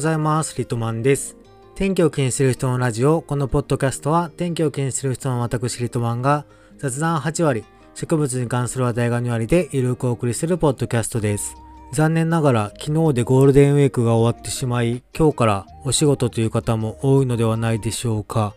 ございます。リトマンです。天気を気にする人のラジオ、このポッドキャストは天気を気にする人の私リトマンが雑談8割、植物に関する話題が2割でゆるくお送りするポッドキャストです。残念ながら昨日でゴールデンウィークが終わってしまい、今日からお仕事という方も多いのではないでしょうか。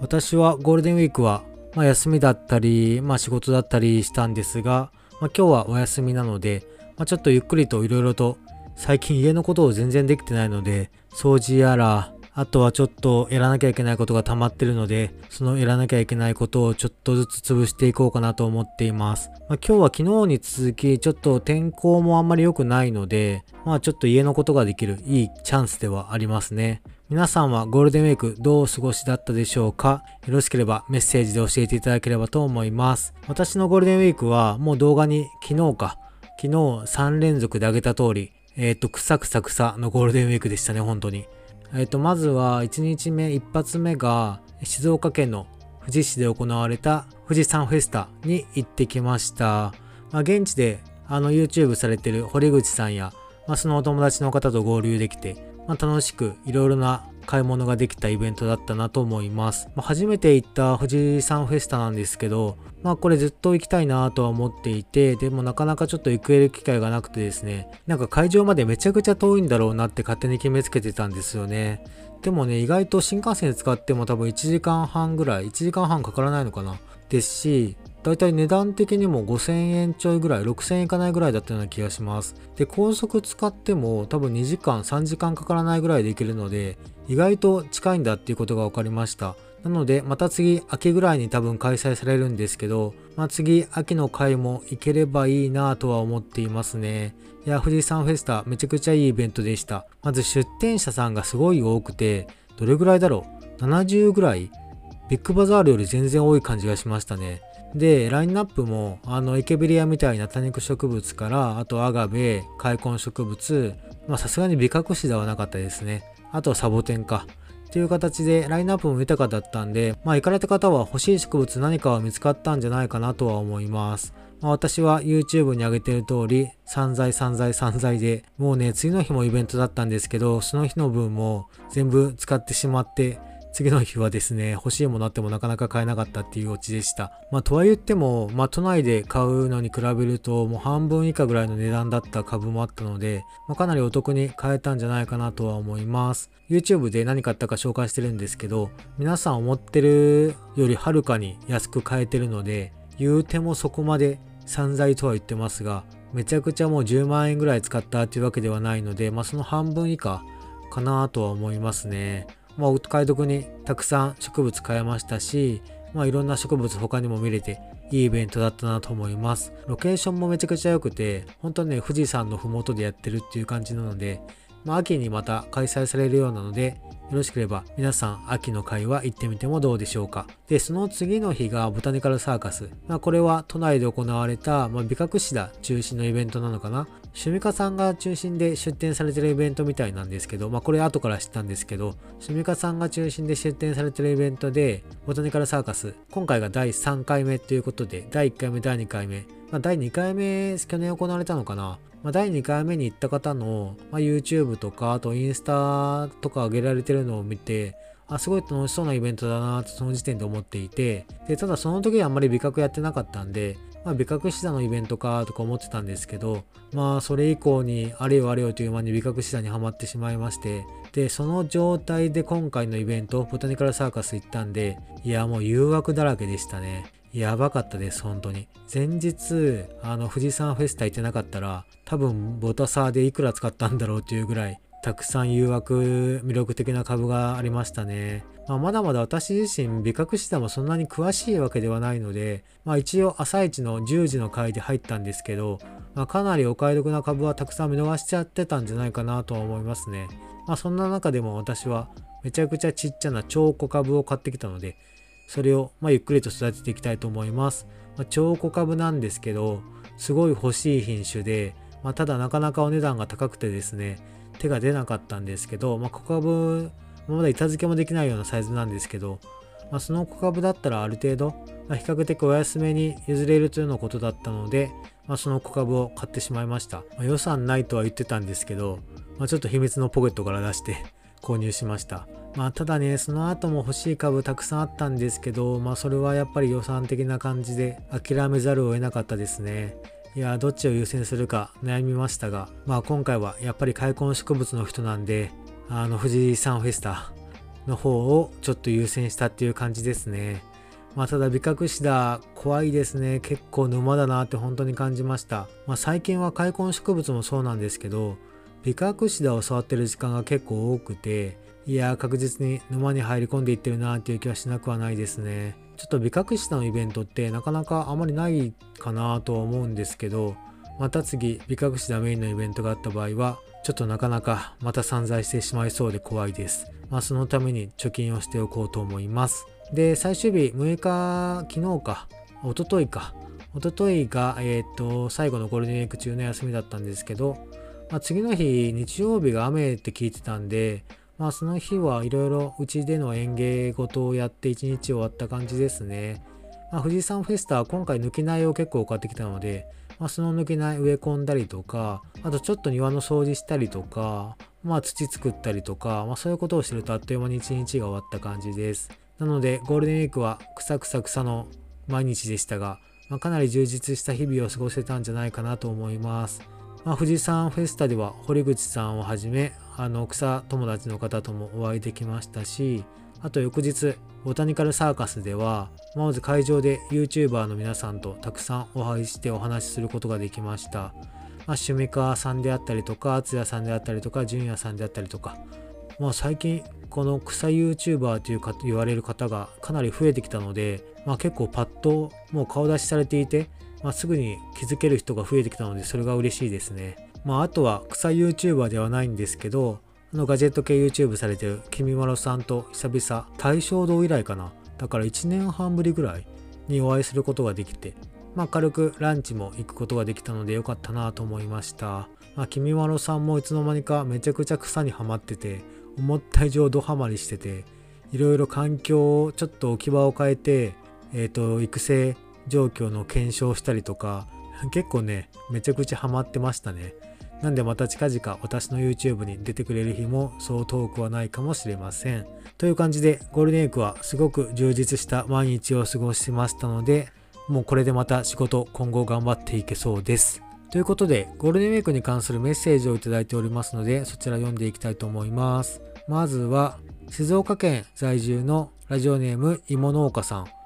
私はゴールデンウィークは、まあ、休みだったり、まあ、仕事だったりしたんですが、まあ、今日はお休みなので、まあ、ちょっとゆっくりといろいろと最近家のことを全然できてないので、掃除やら、あとはちょっとやらなきゃいけないことが溜まってるので、そのやらなきゃいけないことをちょっとずつ潰していこうかなと思っています。まあ、今日は昨日に続き、ちょっと天候もあんまり良くないので、まあちょっと家のことができるいいチャンスではありますね。皆さんはゴールデンウィークどうお過ごしだったでしょうか？よろしければメッセージで教えていただければと思います。私のゴールデンウィークはもう動画に昨日か、昨日3連続で上げた通り、えっ、ー、と、くさくさくさのゴールデンウィークでしたね、本当に。えっ、ー、と、まずは1日目、1発目が静岡県の富士市で行われた富士山フェスタに行ってきました。まあ、現地であの YouTube されてる堀口さんや、まあ、そのお友達の方と合流できて、まあ、楽しくいろいろな買い物ができたイベントだったなと思います。まあ、初めて行った富士山フェスタなんですけど、まあこれずっと行きたいなとは思っていて、でもなかなかちょっと行ける機会がなくてですね、なんか会場までめちゃくちゃ遠いんだろうなって勝手に決めつけてたんですよね。でもね、意外と新幹線使っても多分1時間半ぐらい、1時間半かからないのかな。ですし、だいたい値段的にも5000円ちょいぐらい、6000円いかないぐらいだったような気がします。で、高速使っても多分2時間、3時間かからないぐらいで行けるので、意外と近いんだっていうことが分かりました。なので、また次、秋ぐらいに多分開催されるんですけど、まあ、次、秋の回も行ければいいなぁとは思っていますね。いや、富士山フェスタ、めちゃくちゃいいイベントでした。まず出店者さんがすごい多くて、どれぐらいだろう ?70 ぐらい？ビッグバザールより全然多い感じがしましたね。で、ラインナップも、あの、エケベリアみたいな多肉植物から、あとアガベ、開墾植物、まあさすがにビカクシダはなかったですね。あとサボテンか。っていう形でラインナップも豊かだったんで、まあ行かれた方は欲しい植物何かは見つかったんじゃないかなとは思います。まあ、私は YouTube に上げてる通り、散財散財散財で、もうね、次の日もイベントだったんですけど、その日の分も全部使ってしまって、次の日はですね、欲しいものあってもなかなか買えなかったっていうオチでした。まあ、とは言っても、まあ、都内で買うのに比べると、もう半分以下ぐらいの値段だった株もあったので、まあ、かなりお得に買えたんじゃないかなとは思います。YouTube で何買ったか紹介してるんですけど、皆さん思ってるよりはるかに安く買えてるので、言うてもそこまで散財とは言ってますが、めちゃくちゃもう10万円ぐらい使ったっていうわけではないので、まあ、その半分以下かなとは思いますね。まあ、お買い得にたくさん植物買えましたし、まあ、いろんな植物他にも見れていいイベントだったなと思います。ロケーションもめちゃくちゃ良くて、本当ね、富士山の麓でやってるっていう感じなので、まあ、秋にまた開催されるようなので、よろしければ皆さん秋の会は行ってみてもどうでしょうか。で、その次の日がボタニカルサーカス。まあ、これは都内で行われた、まあ、美覚シダ中心のイベントなのかな。シュミカさんが中心で出展されてるイベントみたいなんですけど、まあこれ後から知ったんですけど、シュミカさんが中心で出展されてるイベントで、ボタニカルサーカス、今回が第3回目ということで、第1回目、第2回目、まあ第2回目、去年行われたのかな。まあ、第2回目に行った方の、まあ、YouTube とか、あとインスタとか上げられてるのを見て、あ、すごい楽しそうなイベントだなとその時点で思っていて、で、ただその時はあんまり美覚やってなかったんで、まあ、美覚シダのイベントかとか思ってたんですけど、まあ、それ以降にあれよあれよという間に美覚シダにはまってしまいまして、で、その状態で今回のイベント、ボタニカルサーカス行ったんで、いや、もう誘惑だらけでしたね。やばかったです、本当に。前日、あの、富士山フェスタ行ってなかったら、多分、ボタサーでいくら使ったんだろうっていうぐらい、たくさん誘惑、魅力的な株がありましたね。まあ、まだまだ私自身、美覚シダもそんなに詳しいわけではないので、まあ一応朝一の10時の回で入ったんですけど、まあ、かなりお買い得な株はたくさん見逃しちゃってたんじゃないかなとは思いますね。まあそんな中でも私はめちゃくちゃちっちゃな超小株を買ってきたので、それをまゆっくりと育てていきたいと思います。まあ、超小株なんですけど、すごい欲しい品種で、まあ、ただなかなかお値段が高くてですね、手が出なかったんですけど、まあ、小株、まだ板付けもできないようなサイズなんですけど、まあ、その小株だったらある程度、まあ、比較的お安めに譲れるというようなことだったので、ままあ、その小株を買ってしまいました。まあ、予算ないとは言ってたんですけど、まあ、ちょっと秘密のポケットから出して 購入しました。まあただね、その後も欲しい株たくさんあったんですけど、まあそれはやっぱり予算的な感じで諦めざるを得なかったですね。いや、どっちを優先するか悩みましたが、まあ今回はやっぱり開墾植物の人なんで、あの富士山フェスタの方をちょっと優先したっていう感じですね。まあただ美覚シダ怖いですね。結構沼だなって本当に感じました。まあ最近は開墾植物もそうなんですけど、美覚シダを触ってる時間が結構多くて、いや確実に沼に入り込んでいってるなーっていう気はしなくはないですね。ちょっと美覚シダのイベントってなかなかあまりないかなとは思うんですけど、また次美覚シダメインのイベントがあった場合は、ちょっとなかなかまた散財してしまいそうで怖いです。まあそのために貯金をしておこうと思います。で、最終日6日、昨日か、おとといか、おとといが、えっ、と、最後のゴールデンウィーク中の休みだったんですけど、まあ、次の日、日曜日が雨って聞いてたんで、まあその日はいろいろうちでの園芸事をやって一日終わった感じですね。まあ、富士山フェスタは今回抜き苗を結構買ってきたので、まあ、その抜き苗植え込んだりとか、あとちょっと庭の掃除したりとか、まあ土作ったりとか、まあそういうことをしてるとあっという間に一日が終わった感じです。なのでゴールデンウィークは草草草の毎日でしたが、まあ、かなり充実した日々を過ごせたんじゃないかなと思います。まあ、富士山フェスタでは堀口さんをはじめあの草友達の方ともお会いできましたしあと翌日ボタニカルサーカスではまず会場で YouTuber の皆さんとたくさんお会いしてお話しすることができました、まあ、趣味川さんであったりとか敦也さんであったりとか純也さんであったりとか。まあ最近この草 YouTuber というか言われる方がかなり増えてきたので、まあ、結構パッともう顔出しされていてまあ、すぐに気づける人が増えてきたのでそれが嬉しいですね。まあ、あとは草 YouTuber ではないんですけどあのガジェット系 YouTube されてるきみまろさんと久々大正堂以来かなだから1年半ぶりぐらいにお会いすることができてまあ軽くランチも行くことができたのでよかったなと思いましたまあきみまろさんもいつの間にかめちゃくちゃ草にはまってて思った以上ドハマりしてていろいろ環境をちょっと置き場を変えてえっ、ー、と育成状況の検証したりとか結構ねめちゃくちゃハマってましたね。なんでまた近々私の YouTube に出てくれる日もそう遠くはないかもしれません。という感じでゴールデンウィークはすごく充実した毎日を過ごしましたのでもうこれでまた仕事今後頑張っていけそうです。ということでゴールデンウィークに関するメッセージをいただいておりますのでそちら読んでいきたいと思います。まずは静岡県在住のラジオネーム芋農家さん。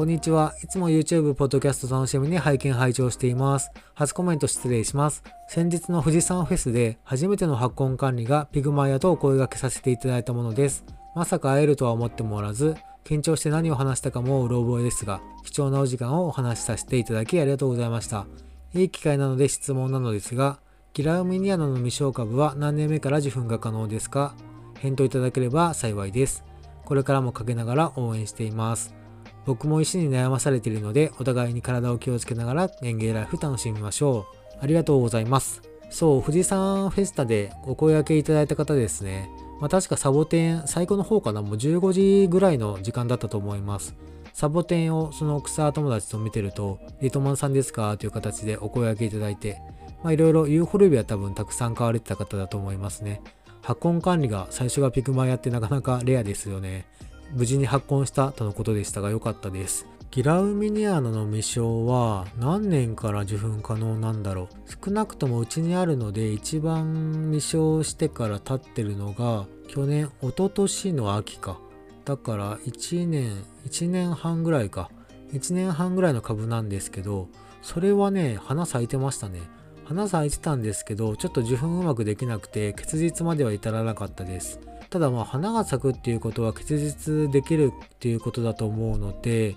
こんにちは。いつも YouTube、ポッドキャスト楽しみに拝見拝聴しています。初コメント失礼します。先日の富士山フェスで初めての発根管理がピグマヤとお声掛けさせていただいたものです。まさか会えるとは思ってもおらず、緊張して何を話したかもうろ覚えですが、貴重なお時間をお話しさせていただきありがとうございました。いい機会なので質問なのですが、ギラウミニアナの未消株は何年目から受粉が可能ですか？返答いただければ幸いです。これからもかけながら応援しています。僕も石に悩まされているので、お互いに体を気をつけながら園芸ライフ楽しみましょう。ありがとうございます。そう、富士山フェスタでお声掛けいただいた方ですね。まあ、確かサボテン、最後の方かな、もう15時ぐらいの時間だったと思います。サボテンをその草友達と見てると、リトマンさんですか？という形でお声掛けいただいて、まあいろいろユーフォルビア多分たくさん買われてた方だと思いますね。発根管理が最初がピクマやってなかなかレアですよね。無事に発根したとのことでしたが良かったです。ギラウミニアナの未生は何年から受粉可能なんだろう。少なくともうちにあるので一番未生してから経ってるのが去年一昨年の秋か。だから1年1年半ぐらいか。1年半ぐらいの株なんですけどそれはね花咲いてましたね。花咲いてたんですけどちょっと受粉うまくできなくて結実までは至らなかったです。ただまあ花が咲くっていうことは結実できるっていうことだと思うので、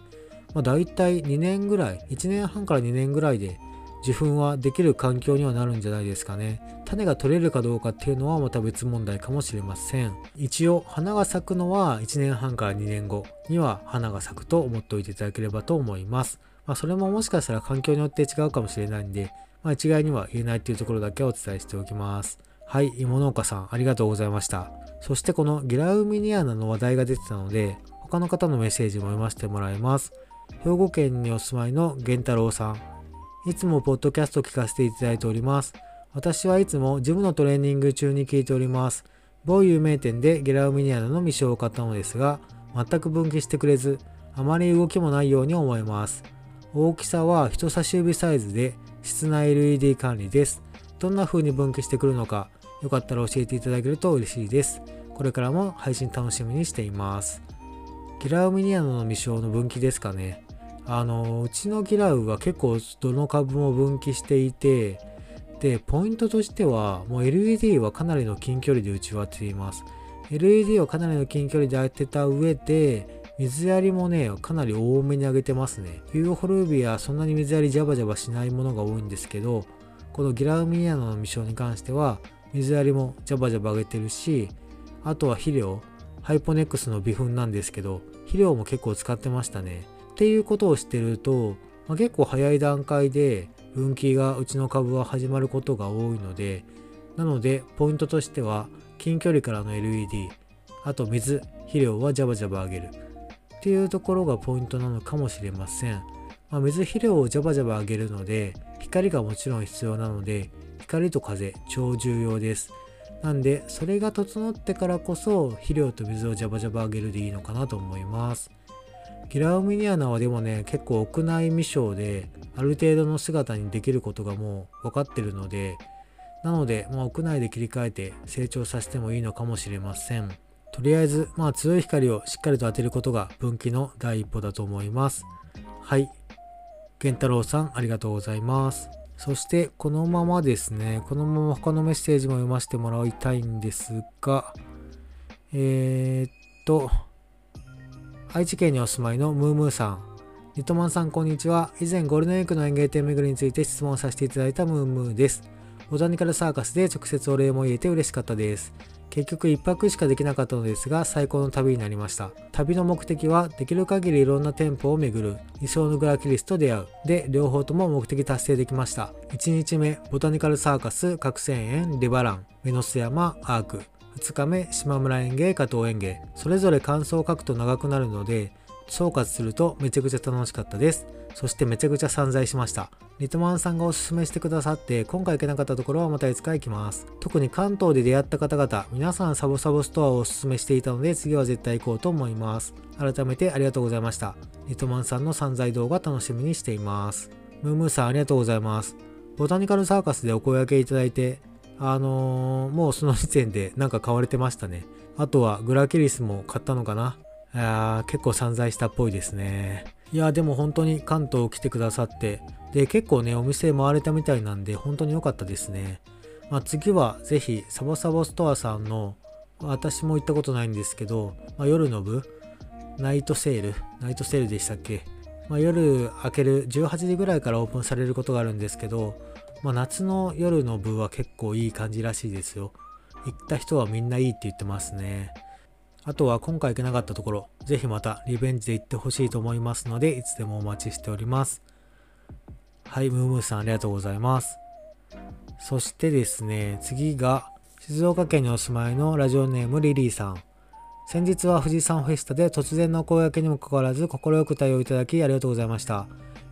まあ、大体2年ぐらい1年半から2年ぐらいで受粉はできる環境にはなるんじゃないですかね種が取れるかどうかっていうのはまた別問題かもしれません一応花が咲くのは1年半から2年後には花が咲くと思っておいていただければと思いますまあ、それももしかしたら環境によって違うかもしれないんで、まあ、一概には言えないっていうところだけお伝えしておきます。はい、芋農家さんありがとうございました。そしてこのギラウミニアナの話題が出てたので、他の方のメッセージも読ませてもらいます。兵庫県にお住まいの源太郎さん。いつもポッドキャスト聞かせていただいております。私はいつもジムのトレーニング中に聞いております。某有名店でゲラウミニアナの未章を買ったのですが、全く分岐してくれず、あまり動きもないように思えます。大きさは人差し指サイズで室内 LED 管理です。どんな風に分岐してくるのか、よかったら教えていただけると嬉しいです。これからも配信楽しみにしています。ギラウミニアノの未章の分岐ですかね。あの、うちのギラウは結構どの株も分岐していて、で、ポイントとしては、もう LED はかなりの近距離で打ち割っています。LED をかなりの近距離で当てた上で、水やりもね、かなり多めに上げてますね。ユーホルビア、そんなに水やりジャバジャバしないものが多いんですけど、このギラウミニアノの未章に関しては、水やりもジャバジャバ上げてるし、あとは肥料、ハイポネックスの微粉なんですけど、肥料も結構使ってましたね。っていうことをしてると、まあ、結構早い段階で分岐がうちの株は始まることが多いので、なので、ポイントとしては、近距離からの LED、あと水、肥料はジャバジャバ上げる。っていうところがポイントなのかもしれません。まあ、水肥料をジャバジャバ上げるので、光がもちろん必要なので、光と風超重要です。なんで、それが整ってからこそ肥料と水をジャバジャバあげるでいいのかなと思います。ギラウミニアナはでもね、結構屋内未生で、ある程度の姿にできることがもう分かってるので、なので、まあ、屋内で切り替えて成長させてもいいのかもしれません。とりあえず、まあ、強い光をしっかりと当てることが分岐の第一歩だと思います。はい。源太郎さん、ありがとうございます。そしてこのままですね、このまま他のメッセージも読ませてもらいたいんですが、えー、っと、愛知県にお住まいのムームーさん。リトマンさん、こんにちは。以前、ゴールデンウィークの園芸店巡りについて質問させていただいたムームーです。ボタニカルサーカスで直接お礼も言えて嬉しかったです。結局1泊しかできなかったのですが最高の旅になりました。旅の目的はできる限りいろんな店舗を巡る。理想のグラキリスと出会う。で両方とも目的達成できました。1日目ボタニカルサーカス角仙園リバラン。メノス山アーク。2日目島村園芸加藤園芸。それぞれ感想を書くと長くなるので総括するとめちゃくちゃ楽しかったです。そしてめちゃくちゃ散財しましたリトマンさんがおすすめしてくださって、今回行けなかったところはまたいつか行きます。特に関東で出会った方々、皆さんサボサボストアをおすすめしていたので、次は絶対行こうと思います。改めてありがとうございました。リトマンさんの散財動画楽しみにしています。ムームーさんありがとうございます。ボタニカルサーカスでお声掛けいただいて、あのー、もうその時点で なんか買われてましたね。あとはグラキリスも買ったのかなあ結構散財したっぽいですね。いや、でも本当に関東来てくださって、で、結構ね、お店回れたみたいなんで、本当に良かったですね。まあ、次はぜひ、サボサボストアさんの、私も行ったことないんですけど、まあ、夜の部、ナイトセール、ナイトセールでしたっけ、まあ、夜明ける18時ぐらいからオープンされることがあるんですけど、まあ、夏の夜の部は結構いい感じらしいですよ。行った人はみんないいって言ってますね。あとは今回行けなかったところ、ぜひまたリベンジで行ってほしいと思いますので、いつでもお待ちしております。はい、ムームーさんありがとうございます。そしてですね、次が静岡県にお住まいのラジオネームリリーさん。先日は富士山フェスタで突然のお声掛けにもかかわらず快く対応いただきありがとうございました。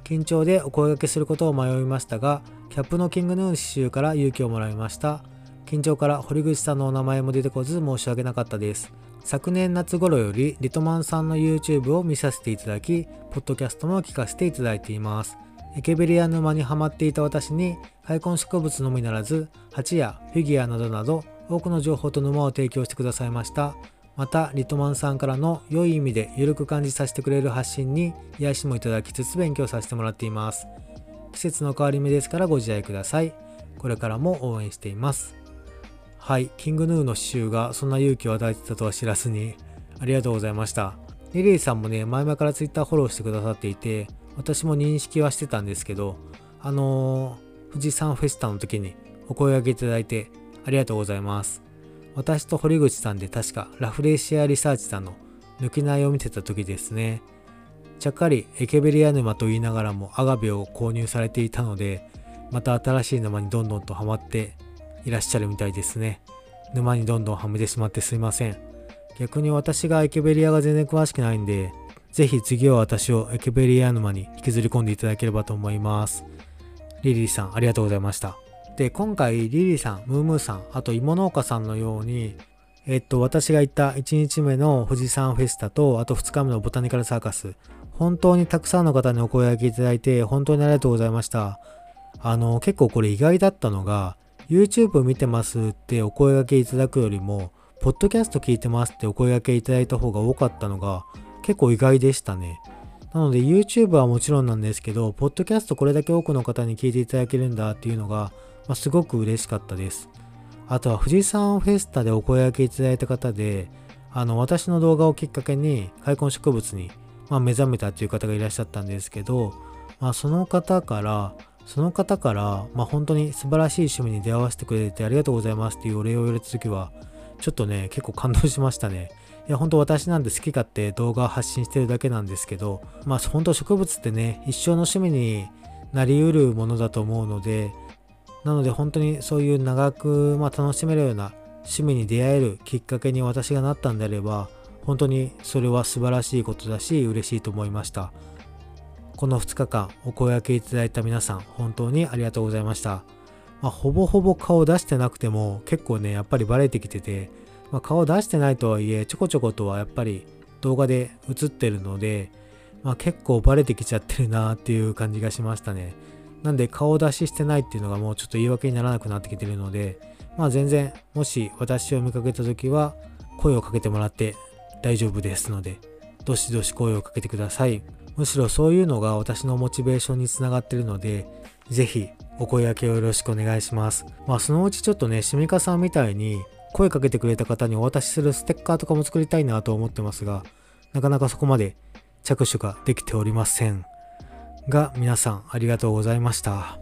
緊張でお声掛けすることを迷いましたが、キャップのキングヌーン刺繍から勇気をもらいました。緊張から堀口さんのお名前も出てこず申し訳なかったです。昨年夏頃よりリトマンさんの YouTube を見させていただき、ポッドキャストも聞かせていただいています。エケベリア沼にはまっていた私に、開墾植物のみならず、鉢やフィギュアなどなど、多くの情報と沼を提供してくださいました。また、リトマンさんからの良い意味で緩く感じさせてくれる発信に癒しもいただきつつ勉強させてもらっています。季節の変わり目ですからご自愛ください。これからも応援しています。はい、キングヌーの刺繍がそんな勇気を与えてたとは知らずに、ありがとうございました。リリーさんもね、前々から Twitter フォローしてくださっていて、私も認識はしてたんですけど、あのー、富士山フェスタの時にお声掛けいただいてありがとうございます。私と堀口さんで確かラフレシアリサーチさんの抜き苗を見てた時ですね。ちゃっかりエケベリア沼と言いながらもアガベを購入されていたので、また新しい沼にどんどんとハマっていらっしゃるみたいですね。沼にどんどんはめてしまってすいません。逆に私がエケベリアが全然詳しくないんで、ぜひ次は私をエケベリア沼に引きずり込んでいただければと思います。リリーさんありがとうございました。で、今回リリーさん、ムームーさん、あと芋農家さんのように、えっと、私が行った1日目の富士山フェスタと、あと2日目のボタニカルサーカス、本当にたくさんの方にお声掛けいただいて、本当にありがとうございました。あの、結構これ意外だったのが、YouTube 見てますってお声掛けいただくよりも、ポッドキャスト聞いてますってお声掛けいただいた方が多かったのが、結構意外でしたね。なので YouTube はもちろんなんですけど、ポッドキャストこれだけ多くの方に聞いていただけるんだっていうのが、まあ、すごく嬉しかったです。あとは富士山フェスタでお声掛けいただいた方で、あの、私の動画をきっかけに開墾植物に、まあ、目覚めたっていう方がいらっしゃったんですけど、まあ、その方から、その方から、まあ、本当に素晴らしい趣味に出会わせてくれてありがとうございますっていうお礼を言われた時は、ちょっとね、結構感動しましたね。いや、本当私なんで好き勝手動画を発信してるだけなんですけど、まあ本当植物ってね、一生の趣味になりうるものだと思うので、なので本当にそういう長く、まあ、楽しめるような趣味に出会えるきっかけに私がなったんであれば本当にそれは素晴らしいことだし嬉しいと思いましたこの2日間お声掛けいただいた皆さん本当にありがとうございました、まあ、ほぼほぼ顔出してなくても結構ねやっぱりバレてきてて、まあ、顔出してないとはいえちょこちょことはやっぱり動画で映ってるので、まあ、結構バレてきちゃってるなっていう感じがしましたねなんで顔出ししてないっていうのがもうちょっと言い訳にならなくなってきてるので、まあ全然、もし私を見かけた時は声をかけてもらって大丈夫ですので、どしどし声をかけてください。むしろそういうのが私のモチベーションにつながってるので、ぜひお声掛けをよろしくお願いします。まあそのうちちょっとね、しみかさんみたいに声かけてくれた方にお渡しするステッカーとかも作りたいなと思ってますが、なかなかそこまで着手ができておりません。が皆さんありがとうございました。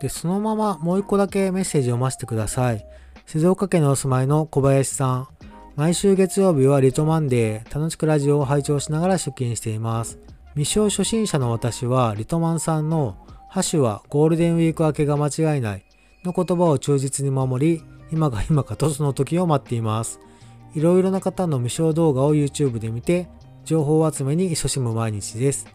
で、そのままもう一個だけメッセージを読ませてください。静岡県にお住まいの小林さん。毎週月曜日はリトマンデー、楽しくラジオを拝聴しながら出勤しています。未生初心者の私はリトマンさんのハシュはゴールデンウィーク明けが間違いないの言葉を忠実に守り、今が今かとその時を待っています。いろいろな方の未生動画を YouTube で見て、情報集めに勤しむ毎日です。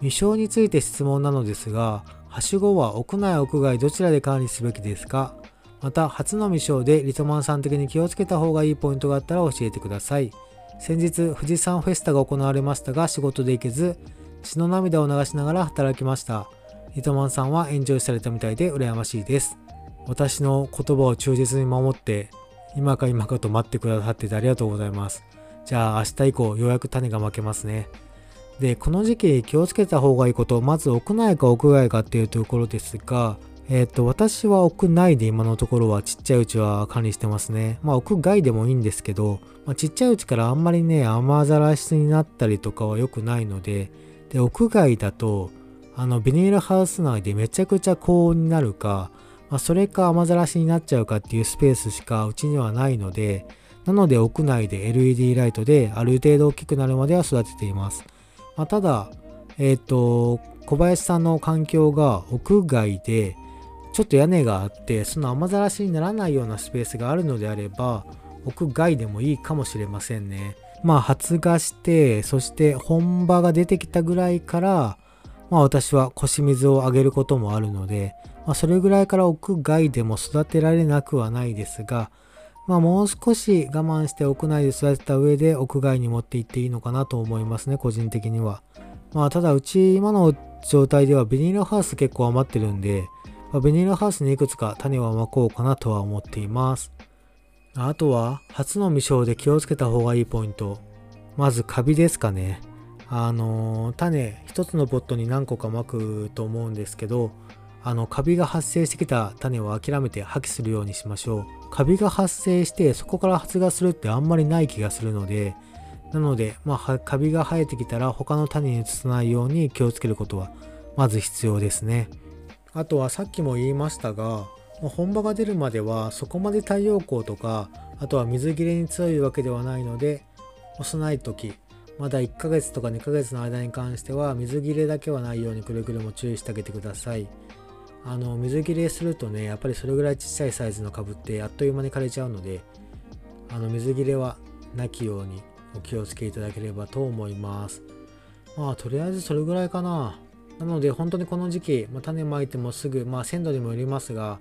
未生について質問なのですが、はしごは屋内屋外どちらで管理すべきですか？また、初の未生でリトマンさん的に気をつけた方がいいポイントがあったら教えてください。先日、富士山フェスタが行われましたが、仕事で行けず、血の涙を流しながら働きました。リトマンさんはエンジョイされたみたいで羨ましいです。私の言葉を忠実に守って、今か今かと待ってくださっててありがとうございます。じゃあ明日以降、ようやく種が負けますね。で、この時期気をつけた方がいいこと、まず屋内か屋外かっていうところですが、えっ、ー、と、私は屋内で今のところはちっちゃいうちは管理してますね。まあ屋外でもいいんですけど、まあ、ちっちゃいうちからあんまりね、雨ざらしになったりとかは良くないので、で、屋外だと、あの、ビニールハウス内でめちゃくちゃ高温になるか、まあ、それか雨ざらしになっちゃうかっていうスペースしかうちにはないので、なので屋内で LED ライトである程度大きくなるまでは育てています。まあ、ただ、えっ、ー、と、小林さんの環境が屋外で、ちょっと屋根があって、その雨ざらしにならないようなスペースがあるのであれば、屋外でもいいかもしれませんね。まあ、発芽して、そして本場が出てきたぐらいから、まあ私は腰水をあげることもあるので、まあそれぐらいから屋外でも育てられなくはないですが、まあもう少し我慢して屋内で育てた上で屋外に持って行っていいのかなと思いますね、個人的には。まあただうち今の状態ではビニールハウス結構余ってるんで、ま、ビニールハウスにいくつか種はまこうかなとは思っています。あとは初の未生で気をつけた方がいいポイント。まずカビですかね。あの種一つのポットに何個かまくと思うんですけど、あのカビが発生してきた種を諦めて破棄するようにしましょう。カビが発生してそこから発芽するってあんまりない気がするので、なので、まあ、カビが生えてきたら他の種に移さないように気をつけることはまず必要ですね。あとはさっきも言いましたが、本場が出るまではそこまで太陽光とか、あとは水切れに強いわけではないので、幼い時、まだ1ヶ月とか2ヶ月の間に関しては水切れだけはないようにくれぐれも注意してあげてください。あの水切れするとねやっぱりそれぐらいちっちゃいサイズの株ってあっという間に枯れちゃうのであの水切れはなきようにお気をつけいただければと思いますまあとりあえずそれぐらいかななので本当にこの時期、まあ、種まいてもすぐ、まあ、鮮度にもよりますが、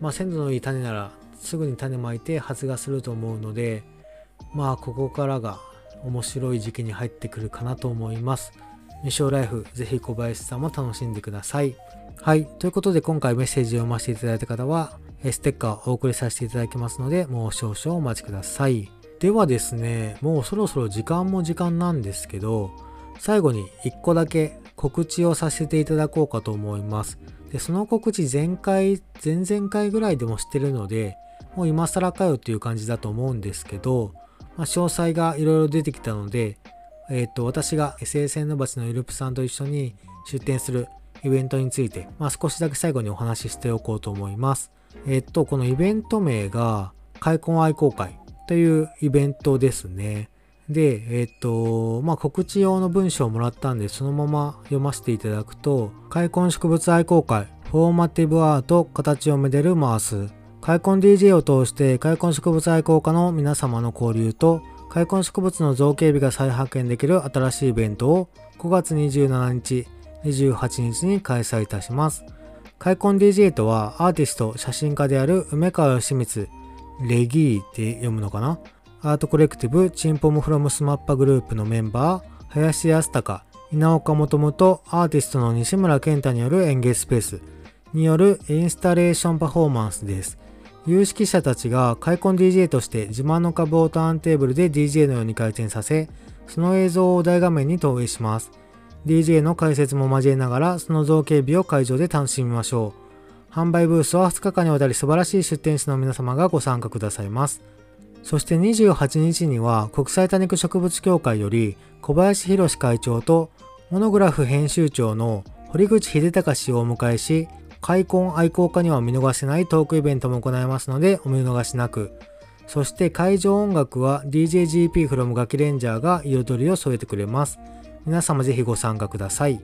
まあ、鮮度のいい種ならすぐに種まいて発芽すると思うのでまあここからが面白い時期に入ってくるかなと思います。未生ライフぜひ小林さんも楽しんでください。はい。ということで今回メッセージを読ませていただいた方はステッカーお送りさせていただきますのでもう少々お待ちください。ではですねもうそろそろ時間も時間なんですけど最後に1個だけ告知をさせていただこうかと思いますでその告知前回前々回ぐらいでもしてるのでもう今更かよっていう感じだと思うんですけど、まあ、詳細がいろいろ出てきたので、えっ、と、私が SSN のバチのイルプさんと一緒に出展するイベントについて、まあ、少しだけ最後にお話ししておこうと思います。えっ、と、このイベント名が、開墾愛好会というイベントですね。で、えっ、と、まあ、告知用の文章をもらったんで、そのまま読ませていただくと、開墾植物愛好会、フォーマティブアート、形をめでるマース、開墾 DJ を通して開墾植物愛好家の皆様の交流と開墾植物の造形美が再発見できる新しいイベントを5月27日、28日に開催いたします。開墾 DJ とはアーティスト、写真家である梅川義光、レギーって読むのかな？アートコレクティブチンポムフロムスマッパグループのメンバー、林康隆、稲岡もともとアーティストの西村健太による演芸スペースによるインスタレーションパフォーマンスです。有識者たちが開墾 DJ として自慢の株をターンテーブルで DJ のように回転させ、その映像を大画面に投影します。DJ の解説も交えながら、その造形美を会場で楽しみましょう。販売ブースは2日間にわたり素晴らしい出店者の皆様がご参加くださいます。そして28日には国際多肉植物協会より小林博会長とモノグラフ編集長の堀口秀隆氏をお迎えし、開墾愛好家には見逃せないトークイベントも行いますのでお見逃しなく。そして会場音楽は DJGP from ガキレンジャーが彩りを添えてくれます。皆様ぜひご参加ください。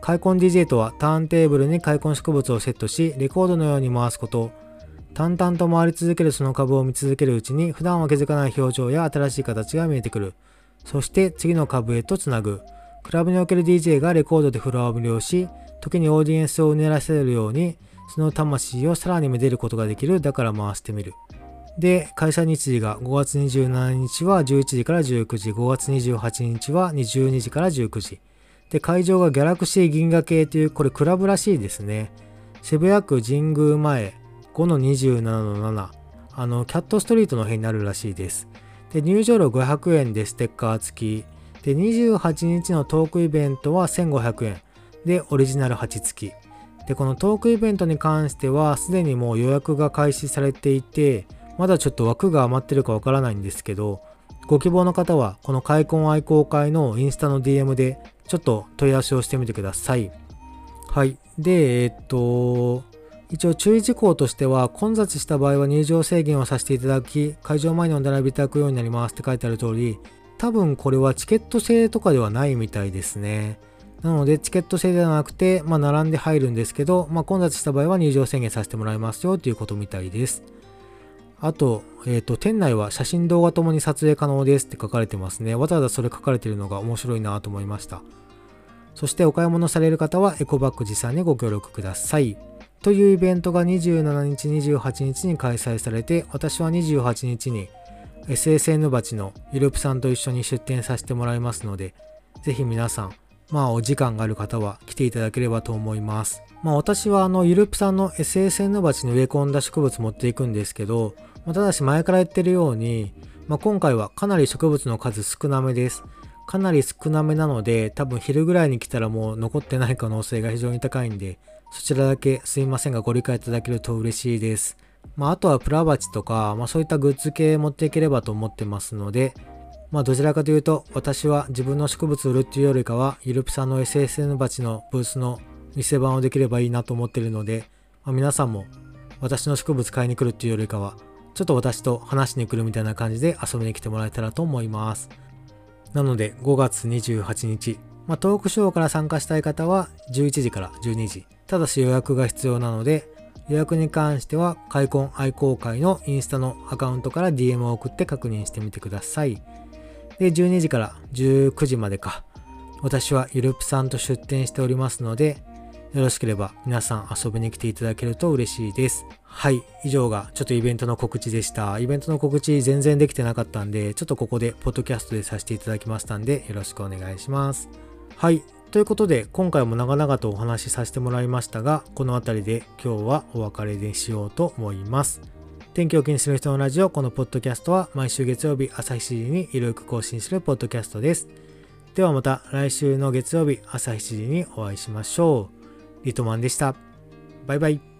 開墾 DJ とはターンテーブルに開墾植物をセットし、レコードのように回すこと。淡々と回り続けるその株を見続けるうちに普段は気づかない表情や新しい形が見えてくる。そして次の株へとつなぐ。クラブにおける DJ がレコードでフロアを無料し、時にオーディエンスをうねらせるように、その魂をさらにめでることができる。だから回してみる。で、開催日時が5月27日は11時から19時、5月28日は12時から19時。で、会場がギャラクシー銀河系という、これクラブらしいですね。渋谷区神宮前5-27-7。あの、キャットストリートの辺になるらしいです。で、入場料500円でステッカー付き。で、28日のトークイベントは1500円。で、オリジナル8付き。で、このトークイベントに関しては、すでにもう予約が開始されていて、まだちょっと枠が余ってるかわからないんですけど、ご希望の方は、この開墾愛好会のインスタの DM で、ちょっと問い合わせをしてみてください。はい。で、えっと、一応注意事項としては、混雑した場合は入場制限をさせていただき、会場前にお並びいただくようになりますって書いてある通り、多分これはチケット制とかではないみたいですね。なので、チケット制ではなくて、まあ、並んで入るんですけど、まあ、混雑した場合は入場制限させてもらいますよということみたいです。あと、えっ、ー、と、店内は写真動画ともに撮影可能ですって書かれてますね。わざわざそれ書かれてるのが面白いなと思いました。そしてお買い物される方はエコバッグ持参にご協力ください。というイベントが27日、28日に開催されて、私は28日に SSN バチのゆるぷさんと一緒に出展させてもらいますので、ぜひ皆さんまあお時間がある方は来ていただければと思います。まあ私はあのゆるぷさんの SSN 鉢に植え込んだ植物持っていくんですけど、まあ、ただし前から言ってるように、まあ、今回はかなり植物の数少なめです。かなり少なめなので多分昼ぐらいに来たらもう残ってない可能性が非常に高いんで、そちらだけすいませんがご理解いただけると嬉しいです。まああとはプラバチとか、まあそういったグッズ系持っていければと思ってますので、まあどちらかというと私は自分の植物を売るっていうよりかはゆるぷさんの SSN 鉢のブースの店番をできればいいなと思ってるので、まあ、皆さんも私の植物買いに来るっていうよりかはちょっと私と話しに来るみたいな感じで遊びに来てもらえたらと思います。なので5月28日、まあ、トークショーから参加したい方は11時から12時。ただし予約が必要なので予約に関しては開墾愛好会のインスタのアカウントから DM を送って確認してみてください。で、12時から19時までか。私はゆるぷさんと出店しておりますので、よろしければ皆さん遊びに来ていただけると嬉しいです。はい、以上がちょっとイベントの告知でした。イベントの告知全然できてなかったんで、ちょっとここでポッドキャストでさせていただきましたんで、よろしくお願いします。はい、ということで今回も長々とお話しさせてもらいましたが、この辺りで今日はお別れでしようと思います。天気を気にする人のラジオ、このポッドキャストは毎週月曜日朝7時にゆるく更新するポッドキャストです。ではまた来週の月曜日朝7時にお会いしましょう。リトマンでした。バイバイ。